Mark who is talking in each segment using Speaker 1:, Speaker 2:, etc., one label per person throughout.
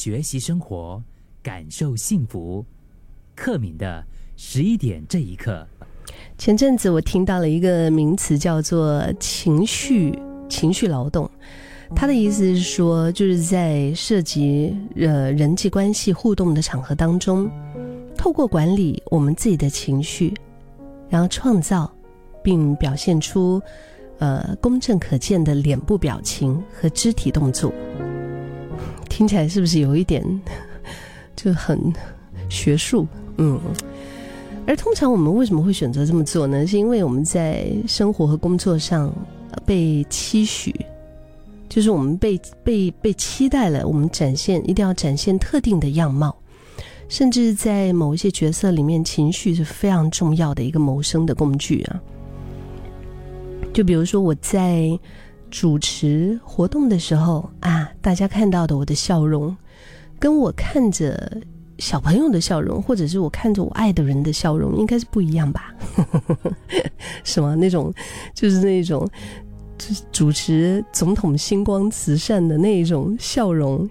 Speaker 1: 学习生活，感受幸福。克敏的十一点这一刻。
Speaker 2: 前阵子我听到了一个名词，叫做情绪情绪劳动。他的意思是说，就是在涉及呃人际关系互动的场合当中，透过管理我们自己的情绪，然后创造并表现出呃公正可见的脸部表情和肢体动作。听起来是不是有一点 就很学术？嗯。而通常我们为什么会选择这么做呢？是因为我们在生活和工作上被期许，就是我们被被被期待了，我们展现一定要展现特定的样貌，甚至在某一些角色里面，情绪是非常重要的一个谋生的工具啊。就比如说我在主持活动的时候啊，大家看到的我的笑容，跟我看着。小朋友的笑容，或者是我看着我爱的人的笑容，应该是不一样吧？是吗？那种就是那种，就是主持总统星光慈善的那种笑容，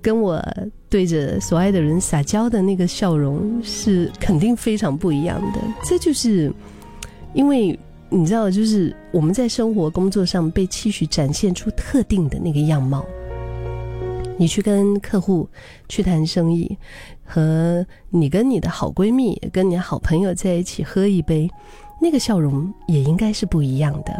Speaker 2: 跟我对着所爱的人撒娇的那个笑容，是肯定非常不一样的。这就是因为你知道，就是我们在生活工作上被期许展现出特定的那个样貌。你去跟客户去谈生意。和你跟你的好闺蜜、跟你好朋友在一起喝一杯，那个笑容也应该是不一样的。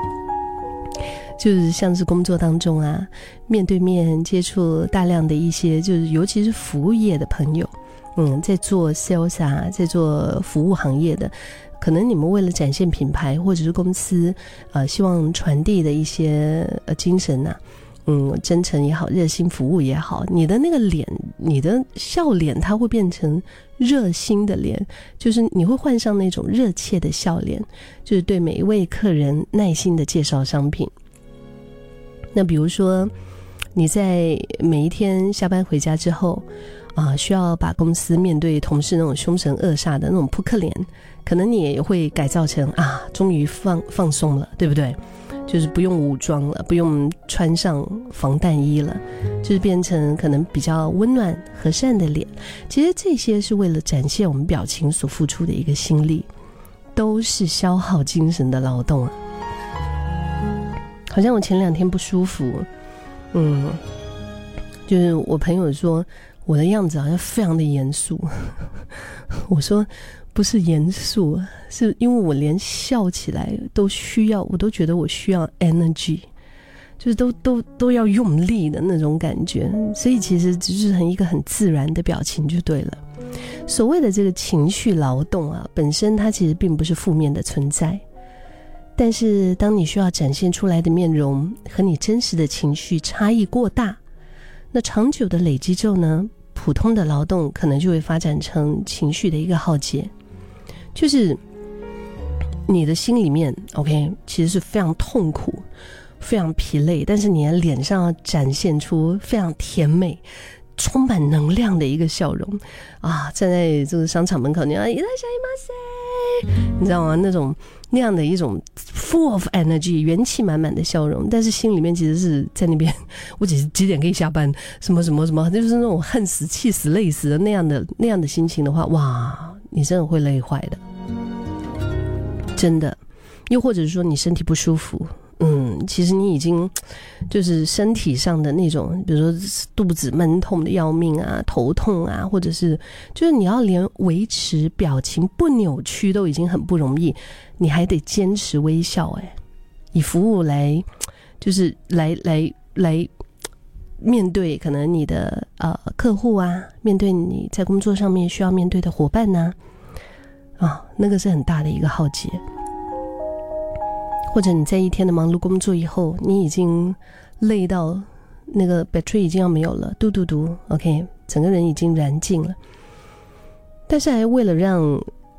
Speaker 2: 就是像是工作当中啊，面对面接触大量的一些，就是尤其是服务业的朋友，嗯，在做 sales 啊，在做服务行业的，可能你们为了展现品牌或者是公司，呃，希望传递的一些呃精神呐。嗯，真诚也好，热心服务也好，你的那个脸，你的笑脸，它会变成热心的脸，就是你会换上那种热切的笑脸，就是对每一位客人耐心的介绍商品。那比如说，你在每一天下班回家之后，啊，需要把公司面对同事那种凶神恶煞的那种扑克脸，可能你也会改造成啊，终于放放松了，对不对？就是不用武装了，不用穿上防弹衣了，就是变成可能比较温暖和善的脸。其实这些是为了展现我们表情所付出的一个心力，都是消耗精神的劳动啊。好像我前两天不舒服，嗯，就是我朋友说我的样子好像非常的严肃，我说。不是严肃，是因为我连笑起来都需要，我都觉得我需要 energy，就是都都都要用力的那种感觉，所以其实就是很一个很自然的表情就对了。所谓的这个情绪劳动啊，本身它其实并不是负面的存在，但是当你需要展现出来的面容和你真实的情绪差异过大，那长久的累积之后呢，普通的劳动可能就会发展成情绪的一个耗竭。就是你的心里面，OK，其实是非常痛苦、非常疲累，但是你的脸上展现出非常甜美、充满能量的一个笑容啊！站在这个商场门口，你要一来下一马塞，你知道吗？那种那样的一种 full of energy、元气满满的笑容，但是心里面其实是在那边，我几几点可以下班？什么什么什么，就是那种恨死、气死、累死的那样的那样的心情的话，哇！你真的会累坏的，真的。又或者是说你身体不舒服，嗯，其实你已经 就是身体上的那种，比如说肚子闷痛的要命啊，头痛啊，或者是就是你要连维持表情不扭曲都已经很不容易，你还得坚持微笑，哎，以服务来 就是来来来 面对可能你的呃客户啊，面对你在工作上面需要面对的伙伴呢。啊，那个是很大的一个浩劫，或者你在一天的忙碌工作以后，你已经累到那个 battery 已经要没有了，嘟嘟嘟，OK，整个人已经燃尽了。但是还为了让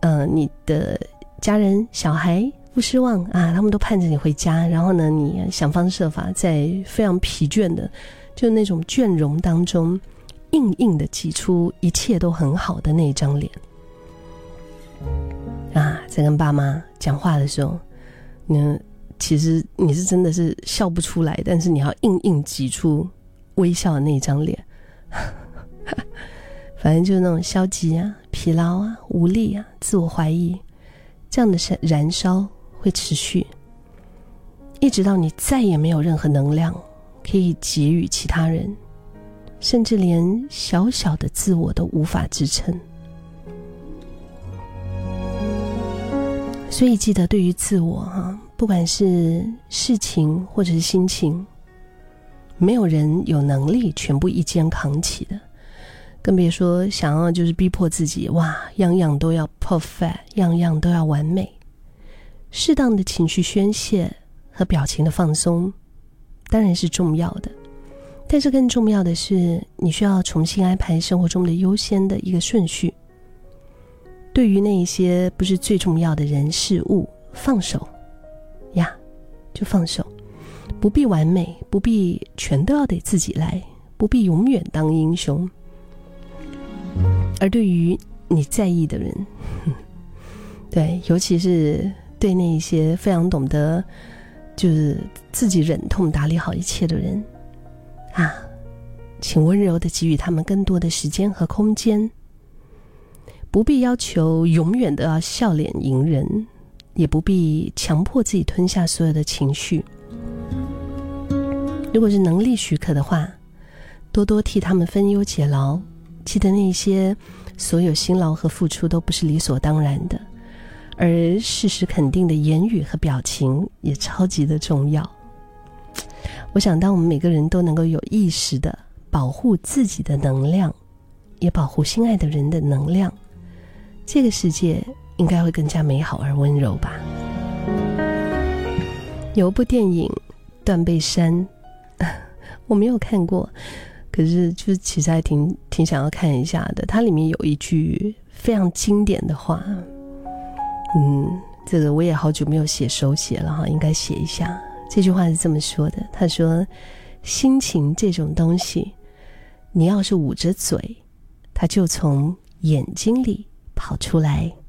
Speaker 2: 呃你的家人小孩不失望啊，他们都盼着你回家，然后呢，你想方设法在非常疲倦的就那种倦容当中，硬硬的挤出一切都很好的那一张脸。啊，在跟爸妈讲话的时候，那其实你是真的是笑不出来，但是你要硬硬挤出微笑的那一张脸，反正就是那种消极啊、疲劳啊、无力啊、自我怀疑，这样的燃燃烧会持续，一直到你再也没有任何能量可以给予其他人，甚至连小小的自我都无法支撑。所以记得，对于自我哈，不管是事情或者是心情，没有人有能力全部一肩扛起的，更别说想要就是逼迫自己哇，样样都要 perfect，样样都要完美。适当的情绪宣泄和表情的放松，当然是重要的，但是更重要的是，你需要重新安排生活中的优先的一个顺序。对于那一些不是最重要的人事物，放手呀，就放手，不必完美，不必全都要得自己来，不必永远当英雄。而对于你在意的人，对，尤其是对那一些非常懂得就是自己忍痛打理好一切的人啊，请温柔的给予他们更多的时间和空间。不必要求永远都要笑脸迎人，也不必强迫自己吞下所有的情绪。如果是能力许可的话，多多替他们分忧解劳。记得那些所有辛劳和付出都不是理所当然的，而事实肯定的言语和表情也超级的重要。我想，当我们每个人都能够有意识的保护自己的能量，也保护心爱的人的能量。这个世界应该会更加美好而温柔吧。有一部电影《断背山》，我没有看过，可是就是其实还挺挺想要看一下的。它里面有一句非常经典的话，嗯，这个我也好久没有写手写了哈，应该写一下。这句话是这么说的：他说，心情这种东西，你要是捂着嘴，它就从眼睛里。跑出来。